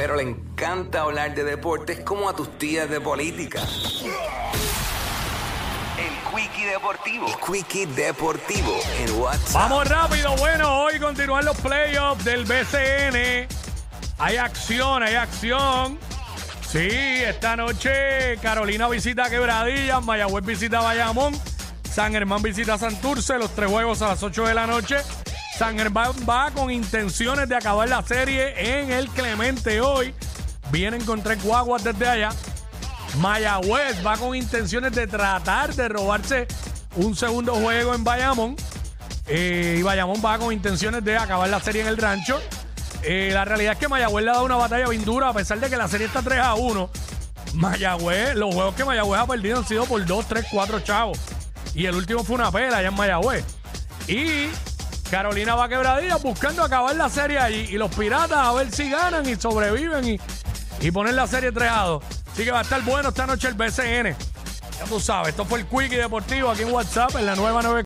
pero le encanta hablar de deportes como a tus tías de política. El Quickie Deportivo. El Quickie Deportivo en WhatsApp. Vamos rápido. Bueno, hoy continúan los playoffs del BCN. Hay acción, hay acción. Sí, esta noche Carolina visita Quebradillas, Mayagüez visita Bayamón, San Germán visita Santurce, los tres juegos a las 8 de la noche. San Germán va con intenciones de acabar la serie en el Clemente hoy. Vienen con tres guaguas desde allá. Mayagüez va con intenciones de tratar de robarse un segundo juego en Bayamón. Eh, y Bayamón va con intenciones de acabar la serie en el rancho. Eh, la realidad es que Mayagüez le ha dado una batalla bien dura, a pesar de que la serie está 3 a 1. Mayagüez, los juegos que Mayagüez ha perdido han sido por 2, 3, 4 chavos. Y el último fue una pela allá en Mayagüez. Y Carolina va a quebradillas buscando acabar la serie allí. Y los piratas a ver si ganan y sobreviven y, y ponen la serie 3 a 2. Así que va a estar bueno esta noche el BCN. Ya tú sabes, esto fue el Quickie Deportivo aquí en WhatsApp en la nueva 9.